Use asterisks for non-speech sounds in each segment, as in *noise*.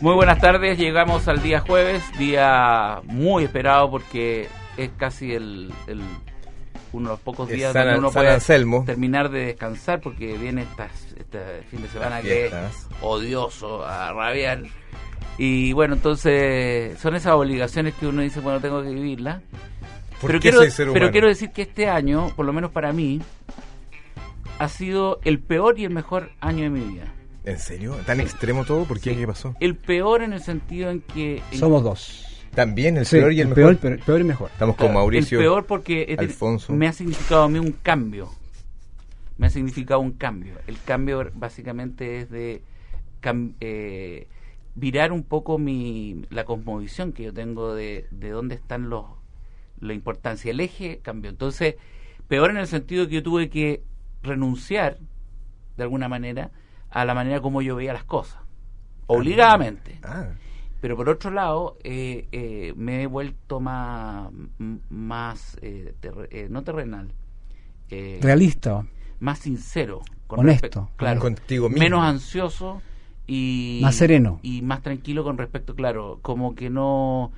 Muy buenas tardes, llegamos al día jueves, día muy esperado porque es casi el, el uno de los pocos días donde uno puede terminar de descansar porque viene este fin de semana que es odioso a rabiar. Y bueno, entonces son esas obligaciones que uno dice, bueno, tengo que vivirlas. Pero, quiero, pero quiero decir que este año, por lo menos para mí, ha sido el peor y el mejor año de mi vida. ¿En serio? ¿Tan extremo todo? ¿Por qué? ¿Qué pasó? El peor en el sentido en que... Somos dos. También el peor y el, mejor. Peor, peor y mejor. Estamos con Mauricio. El peor porque Alfonso. me ha significado a mí un cambio. Me ha significado un cambio. El cambio básicamente es de eh, virar un poco mi la cosmovisión que yo tengo de, de dónde están los la importancia. El eje cambió. Entonces, peor en el sentido que yo tuve que renunciar, de alguna manera, a la manera como yo veía las cosas, obligadamente. Ah. Pero por otro lado, eh, eh, me he vuelto más, más eh, no terrenal, realista, más sincero, honesto, claro, contigo menos ansioso y más sereno y más tranquilo con respecto, claro, como que no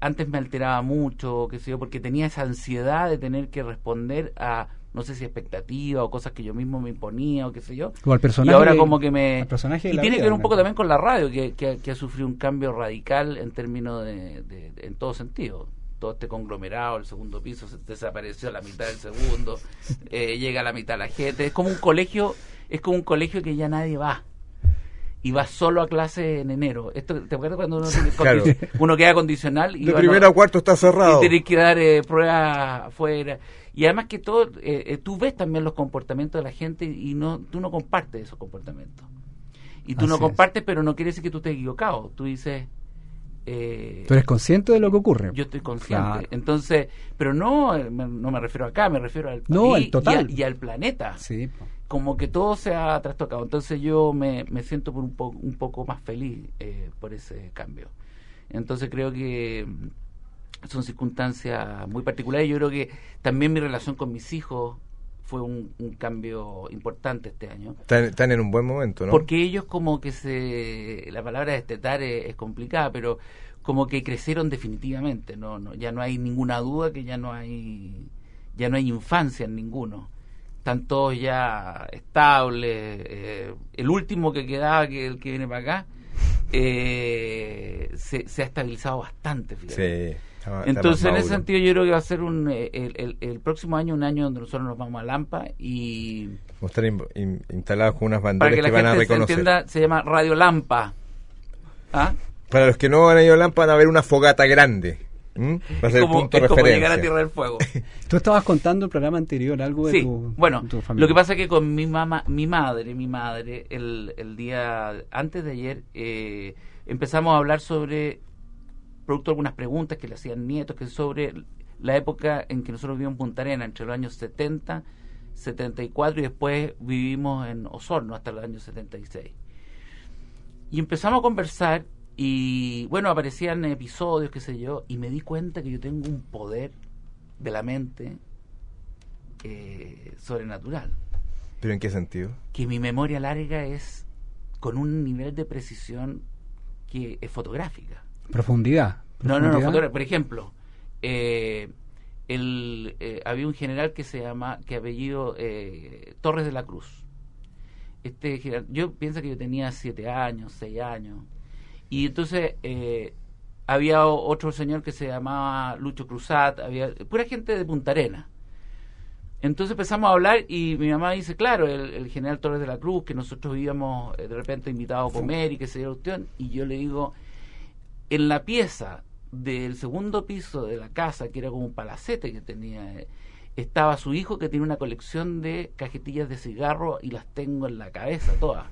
antes me alteraba mucho, qué sé yo, porque tenía esa ansiedad de tener que responder a no sé si expectativa o cosas que yo mismo me imponía o qué sé yo. El personaje. Y ahora como que me... Personaje y tiene que ver un poco también con la radio, que, que, ha sufrido un cambio radical en términos de, en todo sentido. Todo este conglomerado, el segundo piso desapareció a la mitad del segundo, *laughs* eh, llega a la mitad la gente. Es como un colegio, es como un colegio que ya nadie va y va solo a clase en enero. Esto, ¿Te acuerdas cuando uno, uno queda condicional? Y de primero a cuarto está cerrado. Y tienes que dar eh, pruebas afuera. Y además que todo, eh, eh, tú ves también los comportamientos de la gente y no tú no compartes esos comportamientos. Y tú no compartes, pero no quiere decir que tú estés equivocado. Tú dices... Eh, tú eres consciente de lo que ocurre. Yo estoy consciente. Entonces, pero no, eh, no me refiero acá, me refiero al no, total. Y, al, planeta. Sí. Como que todo se ha trastocado. Entonces yo me, me siento por un, poco un poco más feliz por ese cambio. Entonces creo que son circunstancias muy particulares. Yo creo que también mi relación con mis hijos fue un, cambio importante este año. Están, en un buen momento, ¿no? Porque ellos como que se... La palabra destetar es, complicada, pero como que crecieron definitivamente, no, no ya no hay ninguna duda que ya no hay ya no hay infancia en ninguno. Están todos ya estables. Eh, el último que quedaba, que el que viene para acá, eh, se, se, ha estabilizado bastante. Fíjate. Sí entonces, en ese sentido, yo creo que va a ser un, eh, el, el, próximo año un año donde nosotros nos vamos a Lampa y... Vamos a estar instalados con unas banderas que, van a reconocer. Se, entienda, se llama Radio Lampa. ¿Ah? Para los que no han ido a Lampa, van a ver una fogata grande. Va a ser como, el punto es como llegar a Tierra del Fuego. *laughs* Tú estabas contando el programa anterior algo de tu, bueno, lo que pasa es que con mi mamá, mi madre, mi madre, el, el día antes de ayer eh, empezamos a hablar sobre producto de algunas preguntas que le hacían nietos, que sobre la época en que nosotros vivimos en Punta Arena, entre los años 70, 74 y después vivimos en Osorno hasta los años 76. Y empezamos a conversar y bueno, aparecían episodios, qué sé yo, y me di cuenta que yo tengo un poder de la mente eh, sobrenatural. ¿Pero en qué sentido? Que mi memoria larga es con un nivel de precisión que es fotográfica. Profundidad. No, no, no, por ejemplo, eh, el, eh, había un general que se llama, que apellido eh, Torres de la Cruz. Este general, yo pienso que yo tenía siete años, seis años, y entonces había otro señor que se llamaba Lucho Cruzat, había pura gente de Punta Arena. Entonces empezamos a hablar y mi mamá dice, claro, el, general Torres de la Cruz, que nosotros íbamos de repente invitados a comer y que se dio cuestión, y yo le digo, en la pieza del segundo piso de la casa, que era como un palacete que tenía, eh, estaba su hijo que tiene una colección de cajetillas de cigarro y las tengo en la cabeza todas.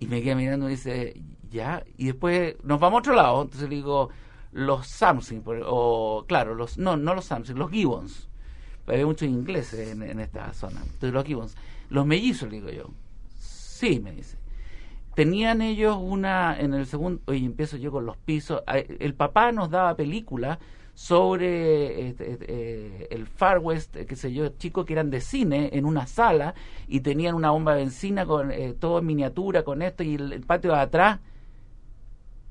Y me queda mirando y dice, ya, y después nos vamos a otro lado, entonces le digo, los Samsung, o claro, los no, no los Samsung, los Gibbons. Había muchos ingleses en, en esta zona. Entonces los Gibbons. Los mellizos, le digo yo. Sí, me dice tenían ellos una, en el segundo, oye, empiezo yo con los pisos, el papá nos daba películas sobre este, este, eh, el Far West, qué sé yo, chicos que eran de cine en una sala y tenían una bomba de benzina con todo en miniatura con esto y el, patio de atrás.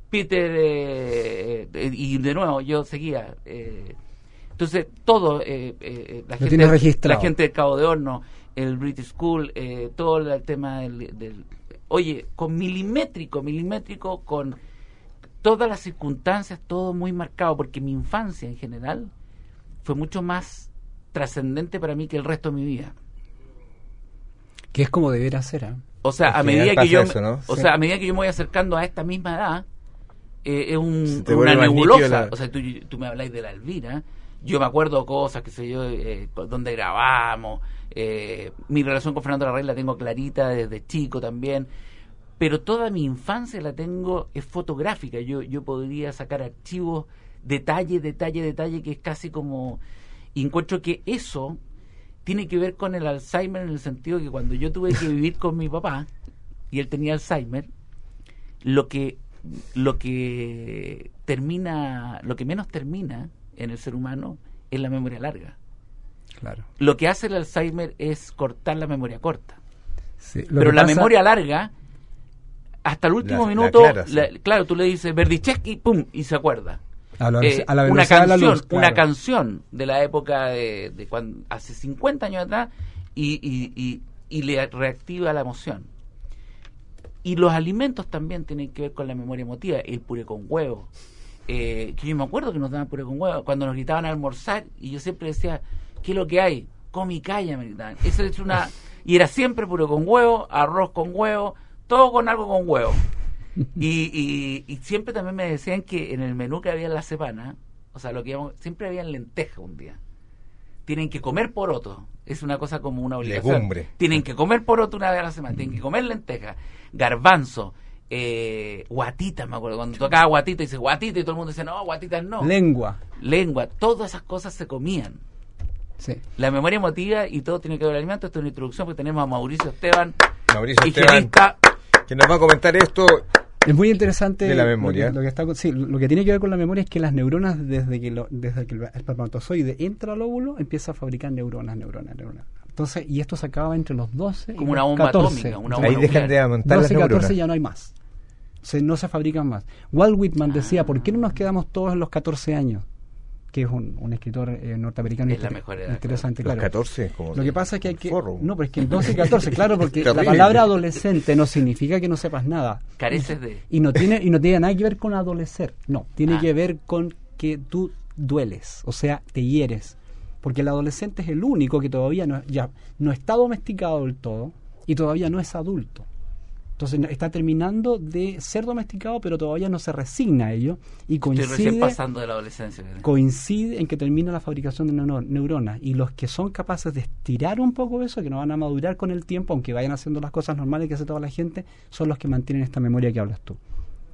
Peter y de nuevo yo seguía entonces todo la, gente, la gente del Cabo de Horno el British School todo el tema del oye, con milimétrico, milimétrico, con todas las circunstancias, todo muy marcado, porque mi infancia en general fue mucho más trascendente para mí que el resto de mi vida. Que es como deber ser, ¿eh? O sea, a medida que yo, o sea, a medida que yo me voy acercando a esta misma edad, eh, es un, una nebulosa. O sea, tú, tú, me habláis de la Elvira, yo me acuerdo cosas, que sé yo, eh, donde grabamos, eh, mi relación con Fernando Larraín la tengo clarita desde chico también, pero toda mi infancia la tengo, es fotográfica, yo, yo podría sacar archivos, detalle, detalle, detalle, que es casi como... Y encuentro que eso tiene que ver con el Alzheimer en el sentido que cuando yo tuve que *laughs* vivir con mi papá y él tenía Alzheimer, lo que lo que termina, lo que menos termina en el ser humano es la memoria larga. Claro. Lo que hace el Alzheimer es cortar la memoria corta. Pero la memoria larga, hasta el último minuto, claro, tú le dices Verdichesky, pum, y se acuerda. Eh, una canción, una canción de la época de, cuando hace 50 años atrás y, y, y, le reactiva la emoción. Y los alimentos también tienen que ver con la memoria emotiva, el puré con huevo, eh, que yo me acuerdo que nos daban puré con huevo, cuando nos gritaban a almorzar, y yo siempre decía, ¿qué es lo que hay? Come y calla, me gritaban. Eso es una... Y era siempre puré con huevo, arroz con huevo, todo con algo con huevo. Y, y, siempre también me decían que en el menú que había en la semana, o sea, lo que siempre había lenteja un día. Tienen que comer poroto. Es una cosa como una obligación. Tienen que comer poroto una vez a la semana. Tienen que comer lenteja, garbanzo, eh, guatita, me acuerdo, cuando tocaba guatita, dice guatita y todo el mundo dice, no, guatitas no. Lengua. Lengua, todas esas cosas se comían. Sí. La memoria emotiva y todo tiene que ver con el alimento. Esto es una introducción porque tenemos a Mauricio Esteban, Mauricio Esteban, que nos va a comentar esto. Es muy interesante de la memoria. Lo que, está, sí, lo que tiene que ver con la memoria es que las neuronas, desde que, lo, desde que el espermatozoide entra al óvulo, empieza a fabricar neuronas, neuronas, neuronas. Entonces, y esto se acaba entre los 12 Como y una bomba 14. atómica. Una bomba Ahí dejan de aumentar 12 y 14 ya no hay más no se fabrican más. Walt Whitman decía, ¿por qué no nos quedamos todos en los 14 años? Que es un, escritor eh, norteamericano es la mejor edad, interesante, claro. 14, como Lo que pasa es que hay que... No, pero es que 12 y 14, claro, porque *laughs* la palabra adolescente no significa que no sepas nada. Careces de... Y no tiene, y no tiene nada que ver con adolecer, no, tiene ah. que ver con que tú dueles, o sea, te hieres. Porque el adolescente es el único que todavía no, ya, no está domesticado del todo y todavía no es adulto. Entonces está terminando de ser domesticado, pero todavía no se resigna a ello. Y coincide, pasando de la adolescencia. Coincide en que termina la fabricación de neuronas. Y los que son capaces de estirar un poco eso, que no van a madurar con el tiempo, aunque vayan haciendo las cosas normales que hace toda la gente, son los que mantienen esta memoria que hablas tú.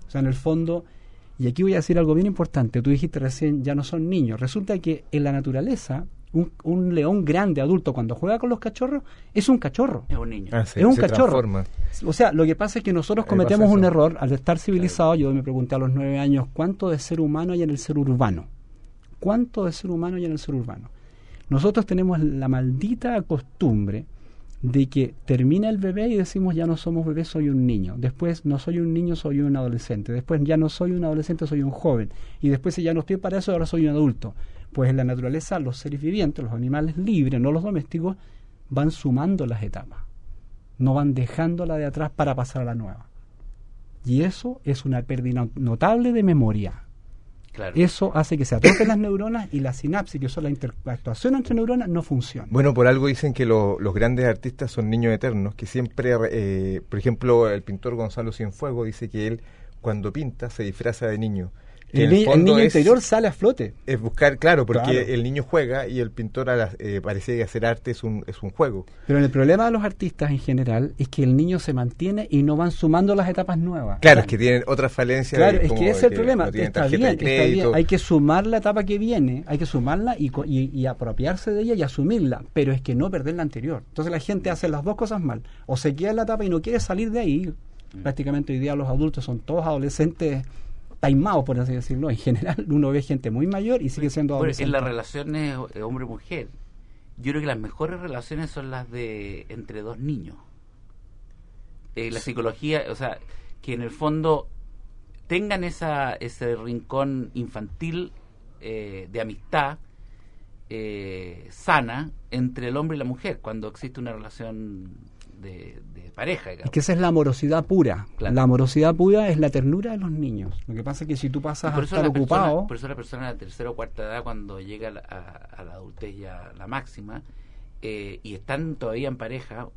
O sea, en el fondo, y aquí voy a decir algo bien importante, tú dijiste recién, ya no son niños. Resulta que en la naturaleza un, león grande, adulto, cuando juega con los cachorros, es un cachorro. Es un niño. Ah, es un cachorro. O sea, lo que pasa es que nosotros cometemos un error al estar civilizados. Yo me pregunté a los nueve años, ¿cuánto de ser humano hay en el ser urbano? ¿Cuánto de ser humano hay en el ser urbano? Nosotros tenemos la maldita costumbre de que termina el bebé y decimos ya no somos bebés, soy un niño. Después no soy un niño, soy un adolescente. Después ya no soy un adolescente, soy un joven. Y después si ya no estoy para eso, ahora soy un adulto. Pues en la naturaleza los seres vivientes, los animales libres, no los domésticos, van sumando las etapas. No van dejándola de atrás para pasar a la nueva. Y eso es una pérdida notable de memoria. Eso hace que se atrofen las neuronas y la sinapsis, que son la interactuación entre neuronas, no funciona. Bueno, por algo dicen que los grandes artistas son niños eternos, que siempre, eh, por ejemplo, el pintor Gonzalo Cienfuegos dice que él cuando pinta se disfraza de niño el, niño interior sale a flote. Es buscar, claro, porque el niño juega y el pintor eh, parece que hacer arte es un, es un juego. Pero el problema de los artistas en general es que el niño se mantiene y no van sumando las etapas nuevas. Claro, es que tienen otras falencias. Claro, es que ese es el problema. está, bien, Hay que sumar la etapa que viene, hay que sumarla y, y, apropiarse de ella y asumirla, pero es que no perder la anterior. Entonces la gente hace las dos cosas mal. O se queda en la etapa y no quiere salir de ahí. Mm. Prácticamente hoy día los adultos son todos adolescentes taimados, por así decirlo. En general, *laughs* uno ve gente muy mayor y sigue siendo adolescente. en las relaciones hombre-mujer, yo creo que las mejores relaciones son las de entre dos niños. Eh, la psicología, o sea, que en el fondo tengan esa, ese rincón infantil eh, de amistad eh, sana entre el hombre y la mujer cuando existe una relación de, pareja. Es que esa es la amorosidad pura. La amorosidad pura es la ternura de los niños. Lo que pasa es que si tú pasas a estar ocupado... por eso la persona de tercera o cuarta edad cuando llega a, la adultez ya la máxima eh, y están todavía en pareja,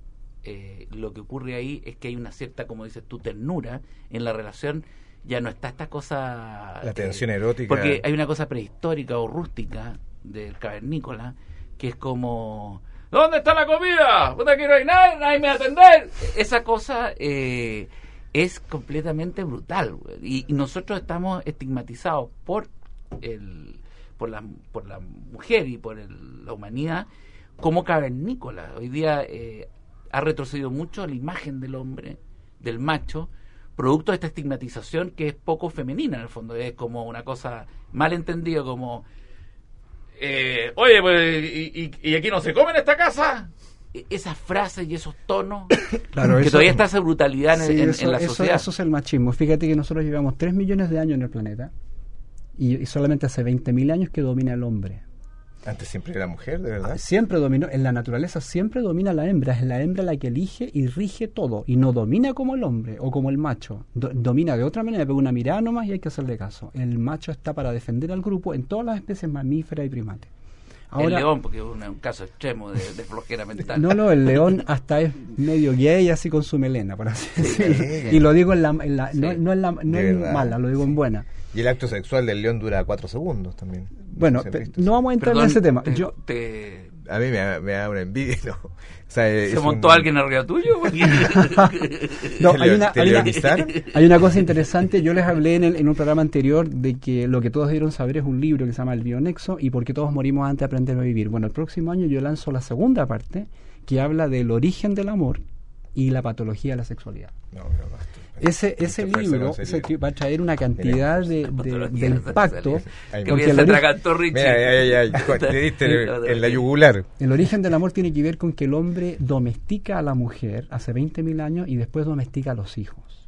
eh, lo que ocurre ahí es que hay una cierta, como dices tú, ternura en la relación. Ya no está esta cosa... La tensión erótica. Porque hay una cosa prehistórica o rústica del cavernícola que es como ¿Dónde está la comida? No hay nadie, me va a atender. Esa cosa eh, es completamente brutal. Y, nosotros estamos estigmatizados por el por la, por la mujer y por la humanidad como cavernícola. Hoy día eh, ha retrocedido mucho la imagen del hombre, del macho, producto de esta estigmatización que es poco femenina en el fondo. Es como una cosa mal entendida, como eh, oye, pues, y, aquí no se come en esta casa? E, esas frases y esos tonos, *coughs* claro, que todavía está esa brutalidad en, la sociedad. Eso es el machismo. Fíjate que nosotros llevamos 3 millones de años en el planeta y, y solamente hace 20.000 años que domina el hombre. Antes siempre era mujer, de verdad. Siempre dominó, en la naturaleza siempre domina la hembra, es la hembra la que elige y rige todo, y no domina como el hombre o como el macho, domina de otra manera, pega una mirada nomás y hay que hacerle caso. El macho está para defender al grupo en todas las especies mamíferas y primates. el león, porque es un, caso extremo de, flojera mental. No, no, el *laughs* león hasta es medio gay así con su melena, por así decirlo. Y lo digo en la, no, no, en la, no en mala, lo digo en buena. Y el acto sexual del león dura cuatro segundos también. Bueno, no vamos a entrar en ese tema. Yo, A mí me, da una envidia, *laughs* ¿no? ¿Se montó alguien arriba tuyo? *laughs* no, hay una, hay, una, cosa interesante. Yo les hablé en, en, un programa anterior de que lo que todos dieron saber es un libro que se llama El Bionexo y por qué todos morimos antes de aprender a vivir. Bueno, el próximo año yo lanzo la segunda parte que habla del origen del amor y la patología de la sexualidad. No, no, ese, ese libro va a traer una cantidad de, *laughs* de, impacto. Porque el en la *laughs* yugular. El origen del amor tiene que ver con que el hombre domestica a la mujer hace 20.000 años y después domestica a los hijos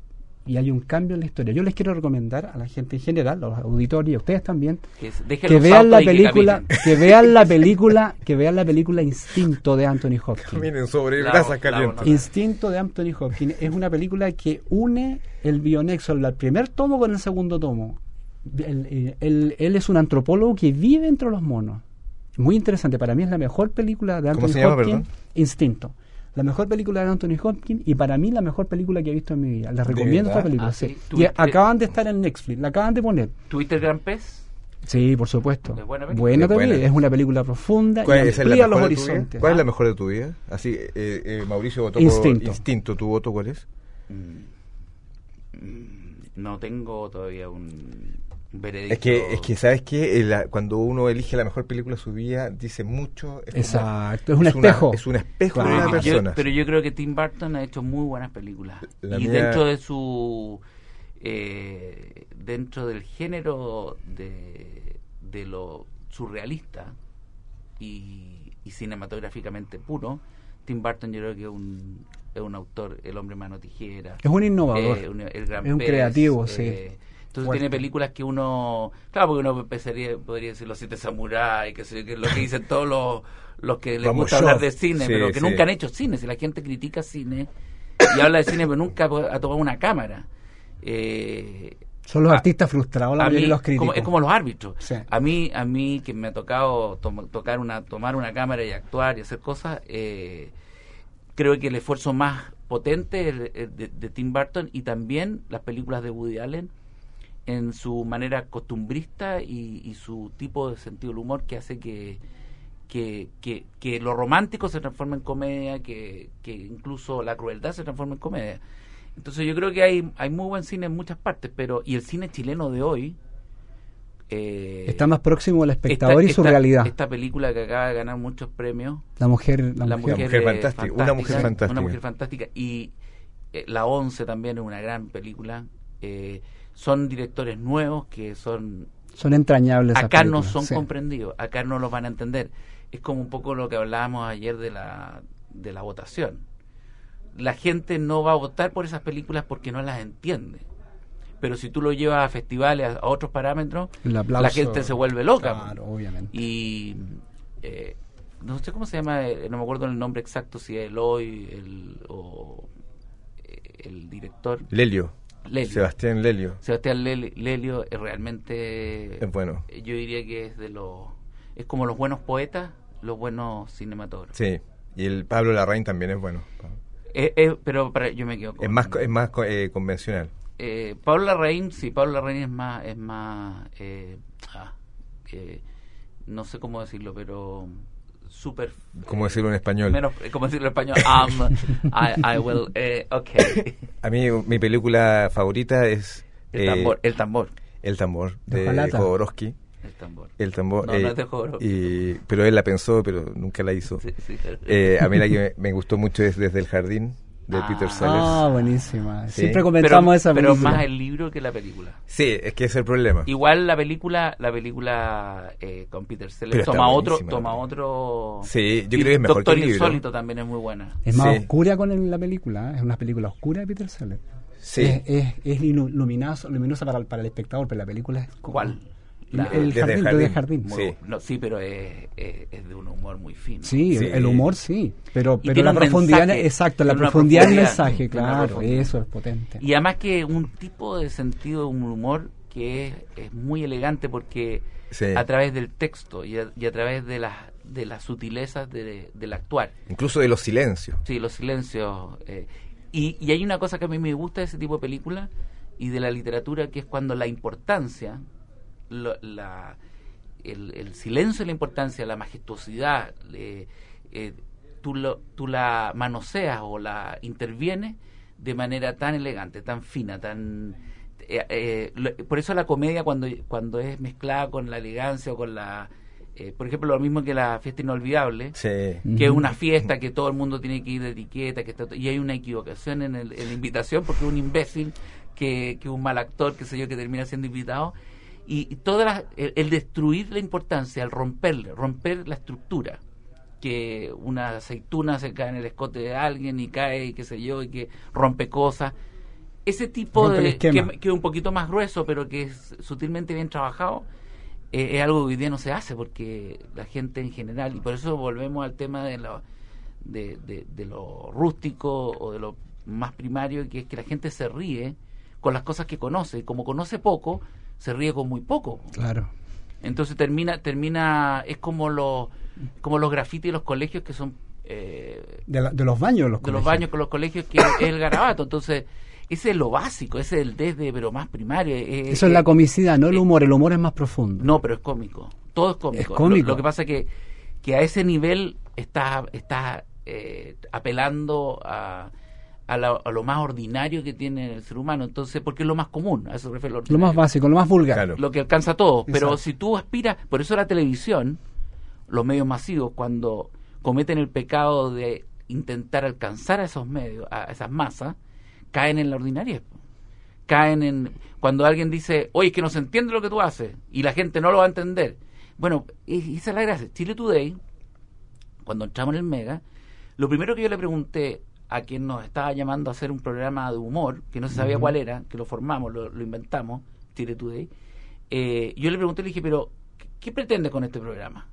y hay un cambio en la historia. Yo les quiero recomendar a la gente en general, a los auditores y a ustedes también, que, vean la película, que, vean la *laughs* película, que vean la película Instinto de Anthony Hopkins. Miren sobre brasas calientes. Instinto de Anthony Hopkins es una película que une el bionexo, el primer tomo con el segundo tomo. Él, él es un antropólogo que vive entre los monos. Muy interesante, para mí es la mejor película de Anthony Hopkins, Instinto la mejor película de Anthony Hopkins y para mí la mejor película que he visto en mi vida. Les recomiendo esta película. Ah, y acaban de estar en Netflix, la acaban de poner. ¿Twitter Gran Pez? Sí, por supuesto. ¿Es buena, buena también, es una película profunda y amplía los horizontes. ¿Cuál es la mejor de tu vida? Así, eh, eh, Mauricio votó Instinto. por Instinto. ¿Tu voto cuál es? Mm, mm, no tengo todavía un es que, es que ¿sabes qué? cuando uno elige la mejor película de su vida, dice mucho. Exacto, es un espejo. es un espejo de una persona. pero yo creo que Tim Burton ha hecho muy buenas películas. y dentro de su. Eh, dentro del género de, de lo surrealista y, y, cinematográficamente puro, Tim Burton yo creo que es un, es un autor, El hombre mano tijera. Es un innovador. Eh, es un creativo, sí entonces tiene películas que uno, claro, porque uno pensaría, podría decir Los Siete Samuráis, que, que lo que dicen todos los, los que les gusta hablar de cine, pero que nunca han hecho cine. Si la gente critica cine y habla de cine, pero nunca ha tomado una cámara. Eh, son los artistas frustrados la los críticos. es como los árbitros. A mí a mí que me ha tocado tocar una tomar una cámara y actuar y hacer cosas, eh, creo que el esfuerzo más potente de, Tim Burton y también las películas de Woody Allen en su manera costumbrista y, su tipo de sentido del humor que hace que, que, que, lo romántico se transforme en comedia, que, que incluso la crueldad se transforme en comedia. Entonces yo creo que hay, hay muy buen cine en muchas partes, pero y el cine chileno de hoy... Eh, está más próximo al espectador y su realidad. Esta película que acaba de ganar muchos premios. La mujer, la, mujer, fantástica, Una mujer fantástica. Una mujer fantástica. Y eh, La Once también es una gran película. Eh, son directores nuevos que son son entrañables. Acá no son comprendidos, acá no los van a entender. Es como un poco lo que hablábamos ayer de la, de la votación. La gente no va a votar por esas películas porque no las entiende. Pero si tú lo llevas a festivales, a, otros parámetros, la gente se vuelve loca. Claro, obviamente. Y eh, no sé cómo se llama, eh, no me acuerdo el nombre exacto, si es Eloy el, o eh, el director. Lelio. Sebastián Lelio. Sebastián Lelio es realmente... Es bueno. Yo diría que es de los... Es como los buenos poetas, los buenos cinematógrafos. Sí, y el Pablo Larraín también es bueno. pero para, yo me quedo Es más, es más eh, convencional. Eh, Pablo Larraín, sí, Pablo Larraín es más... Es más eh, ah, no sé cómo decirlo, pero súper... ¿Cómo decirlo en español? Menos, ¿Cómo decirlo en español? Um, I, will... Eh, okay. *laughs* A mí mi película favorita es... El tambor. El tambor, el tambor de Jodorowsky. El tambor. El tambor. No, no es de Jodorowsky. Y, pero él la pensó, pero nunca la hizo. Sí, sí, eh, a mí la que me, me, gustó mucho es Desde el Jardín, de ah, Peter Sellers. Ah, buenísima. Siempre comentamos esa película. Pero más el libro que la película. Sí, es que es el problema. Igual la película, la película eh, con Peter Sellers toma otro, toma otro. Sí, yo creo que es mejor Doctor que el Insólito también es muy buena. Es más oscura con la película, ¿eh? es una película oscura de Peter Sellers. Sí. Es, es, es luminosa, luminosa para, para el espectador, pero la película es. ¿Cuál? El jardín, jardín. Sí. No, sí, pero es, es, de un humor muy fino. Sí, el humor sí, pero, pero la profundidad, exacto, la profundidad del mensaje, claro, eso es potente. Y además que un tipo de sentido de un humor que es, es muy elegante porque a través del texto y a, y a través de las de las sutilezas de, del actuar. Incluso de los silencios. Sí, los silencios. Eh, y, y hay una cosa que a mí me gusta de ese tipo de película y de la literatura, que es cuando la importancia la, el, silencio y la importancia, la majestuosidad, eh, tú, lo, tú la manoseas o la intervienes de manera tan elegante, tan fina, tan... Eh, eh, por eso la comedia cuando, cuando es mezclada con la elegancia o con la... por ejemplo, lo mismo que la fiesta inolvidable, que es una fiesta que todo el mundo tiene que ir de etiqueta, que está, y hay una equivocación en, el, en la invitación porque un imbécil que, que un mal actor, que sé yo, que termina siendo invitado, y, toda el, destruir la importancia, el romperle, romper la estructura, que una aceituna se cae en el escote de alguien y cae y qué sé yo, y que rompe cosas. Ese tipo de... Que, que, es un poquito más grueso, pero que es sutilmente bien trabajado, eh, es algo que hoy día no se hace, porque la gente en general, y por eso volvemos al tema de lo, de, de lo rústico o de lo más primario, que es que la gente se ríe con las cosas que conoce, y como conoce poco, se ríe con muy poco. Claro. Entonces termina, termina, es como los, como los grafitis de los colegios que son eh, de, los baños los de los baños con los colegios que es el garabato entonces ese es lo básico ese es el desde pero más primario eso es la comicidad no el humor el humor es más profundo no pero es cómico todo es cómico, es cómico. Lo, que pasa es que que a ese nivel está está eh, apelando a a, lo más ordinario que tiene el ser humano, entonces, porque es lo más común, a eso refiere lo, lo más básico, lo más vulgar. Lo que alcanza todo. Pero si tú aspiras, por eso la televisión, los medios masivos, cuando cometen el pecado de intentar alcanzar a esos medios, a esas masas, caen en la ordinaria. Caen en. Cuando alguien dice, oye, es que no se entiende lo que tú haces, y la gente no lo va a entender. Bueno, esa es la gracia. Chile Today, cuando entramos en el Mega, lo primero que yo le pregunté a quien nos estaba llamando a hacer un programa de humor, que no se sabía cuál era, que lo formamos, lo, inventamos, Chile Today, eh, yo le pregunté, le dije, pero, ¿qué, pretende con este programa?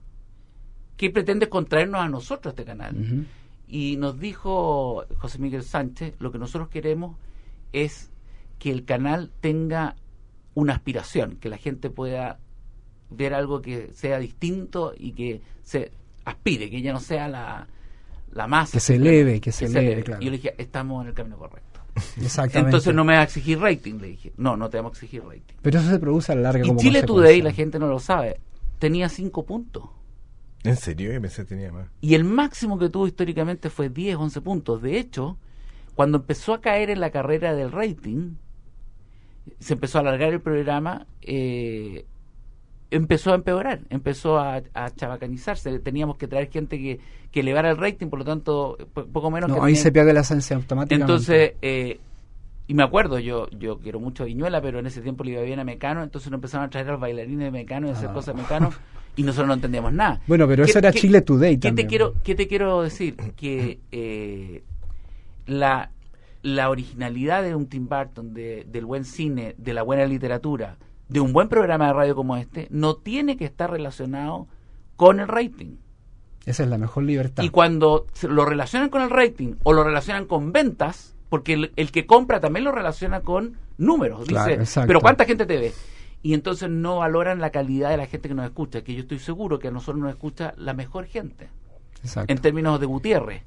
¿Qué pretende contraernos a nosotros este canal? Y nos dijo José Miguel Sánchez, lo que nosotros queremos es que el canal tenga una aspiración, que la gente pueda ver algo que sea distinto y que se aspire, que ya no sea la, la masa. Que se eleve, que se, eleve, Claro. Y yo le dije, estamos en el camino correcto. Exactamente. Entonces no me va a exigir rating, le dije. No, no te vamos a exigir rating. Pero eso se produce a la larga. Y Chile Today, la gente no lo sabe, tenía cinco puntos. ¿En serio? Yo pensé que tenía más. Y el máximo que tuvo históricamente fue 10, 11 puntos. De hecho, cuando empezó a caer en la carrera del rating, se empezó a alargar el programa, eh, empezó a empeorar, empezó a, a, chabacanizarse. Teníamos que traer gente que, que elevara el rating, por lo tanto, poco menos. No, ahí se pierde la esencia automáticamente. Entonces, eh, y me acuerdo, yo yo quiero mucho a Viñuela, pero en ese tiempo le iba bien a Mecano, entonces nos empezaron a traer a los bailarines de Mecano y a hacer ah. cosas de Mecano y nosotros no entendíamos nada. *laughs* Bueno, pero eso era Chile Today ¿qué Te quiero, ¿Qué te quiero decir? Que eh, la, la originalidad de un Tim Burton, de, del buen cine, de la buena literatura, de un buen programa de radio como este, no tiene que estar relacionado con el rating. Esa es la mejor libertad. Y cuando lo relacionan con el rating o lo relacionan con ventas, porque el, que compra también lo relaciona con números. Dice, pero ¿cuánta gente te ve? Y entonces no valoran la calidad de la gente que nos escucha, que yo estoy seguro que a nosotros nos escucha la mejor gente. En términos de Gutiérrez.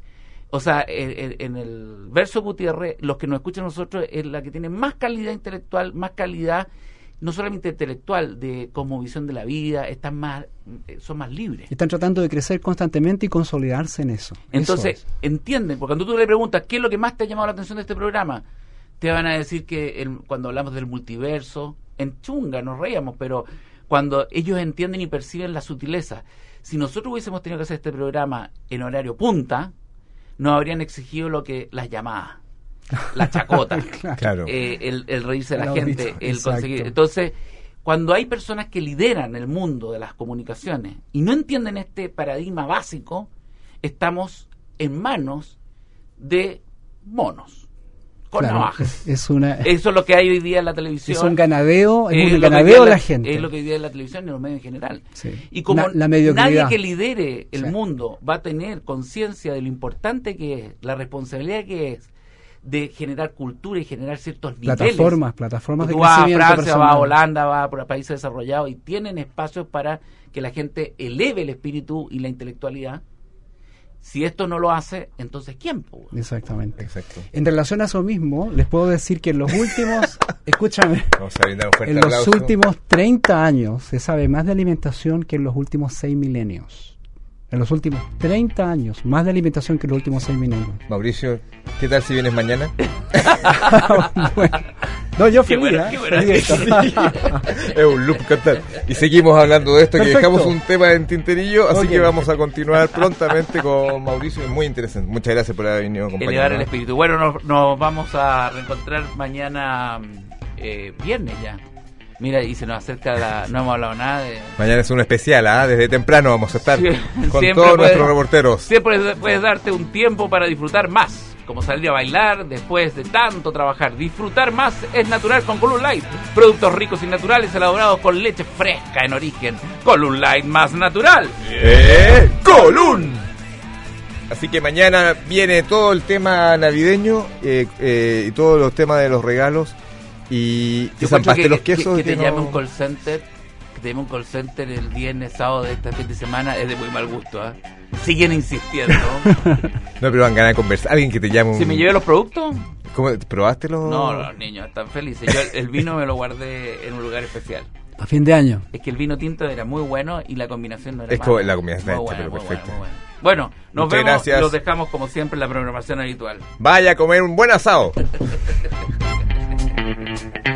O sea, en, el verso Gutiérrez, los que nos escuchan a nosotros es la que tiene más calidad intelectual, más calidad no solamente intelectual, de como visión de la vida, están más, eh, son más libres. Están tratando de crecer constantemente y consolidarse en eso. Entonces, entienden, porque cuando tú le preguntas qué es lo que más te ha llamado la atención de este programa, te van a decir que cuando hablamos del multiverso, en chunga nos reíamos, pero cuando ellos entienden y perciben la sutileza. Si nosotros hubiésemos tenido que hacer este programa en horario punta, nos habrían exigido lo que las llamadas la chacota, *laughs* claro. Eh, el, reírse de la, gente, el conseguir. Entonces, cuando hay personas que lideran el mundo de las comunicaciones y no entienden este paradigma básico, estamos en manos de monos. Con navajas. *laughs* Es una, Eso es lo que hay hoy día en la televisión. Es un ganadeo, es, un ganadeo de la, gente. Es lo que hay hoy día en la televisión y en los medios en general. Y como nadie que lidere el mundo va a tener conciencia de lo importante que es, la responsabilidad que es, de generar cultura y generar ciertos niveles. Plataformas, plataformas de Tú vas a Francia, vas a Holanda, vas a países desarrollados y tienen espacios para que la gente eleve el espíritu y la intelectualidad. Si esto no lo hace, entonces ¿quién? Exactamente. Exacto. En relación a eso mismo, les puedo decir que en los últimos, *laughs* escúchame, en los últimos 30 años se sabe más de alimentación que en los últimos 6 milenios en los últimos 30 años, más de alimentación que en los últimos 6 minutos. Mauricio, ¿qué tal si vienes mañana? *laughs* no, yo feliz, ¿eh? *laughs* es un loop cantar. Y seguimos hablando de esto, que dejamos un tema en tinterillo, así que vamos a continuar prontamente con Mauricio, es muy interesante. Muchas gracias por haber venido a Elevar el espíritu. Bueno, nos, nos vamos a reencontrar mañana eh, viernes ya. Mira, y se nos acerca la... No hemos hablado nada de... Mañana es un especial, ¿ah? Desde temprano vamos a estar con todos nuestros reporteros. Siempre puedes darte un tiempo para disfrutar más, como salir a bailar después de tanto trabajar. Disfrutar más es natural con Column Light. Productos ricos y naturales elaborados con leche fresca en origen. Column Light más natural. ¡Eh! ¡Column! Así que mañana viene todo el tema navideño eh, eh, y todos los temas de los regalos y, Yo zampaste los quesos. Que, te llame un call center, que te llame un call center el viernes, sábado de este fin de semana, es de muy mal gusto. ¿eh? Siguen insistiendo. *laughs* no, pero van ganas de conversar. Alguien que te llame un... ¿Si me lleve los productos? ¿Cómo, ¿Probaste los...? No, los niños están felices. Yo el, vino me lo guardé en un lugar especial. A fin de año. Es que el vino tinto era muy bueno y la combinación no era Es como la combinación está pero perfecto. Bueno, nos vemos. Gracias. Los dejamos como siempre en la programación habitual. Vaya a comer un buen asado. *laughs* Thank you.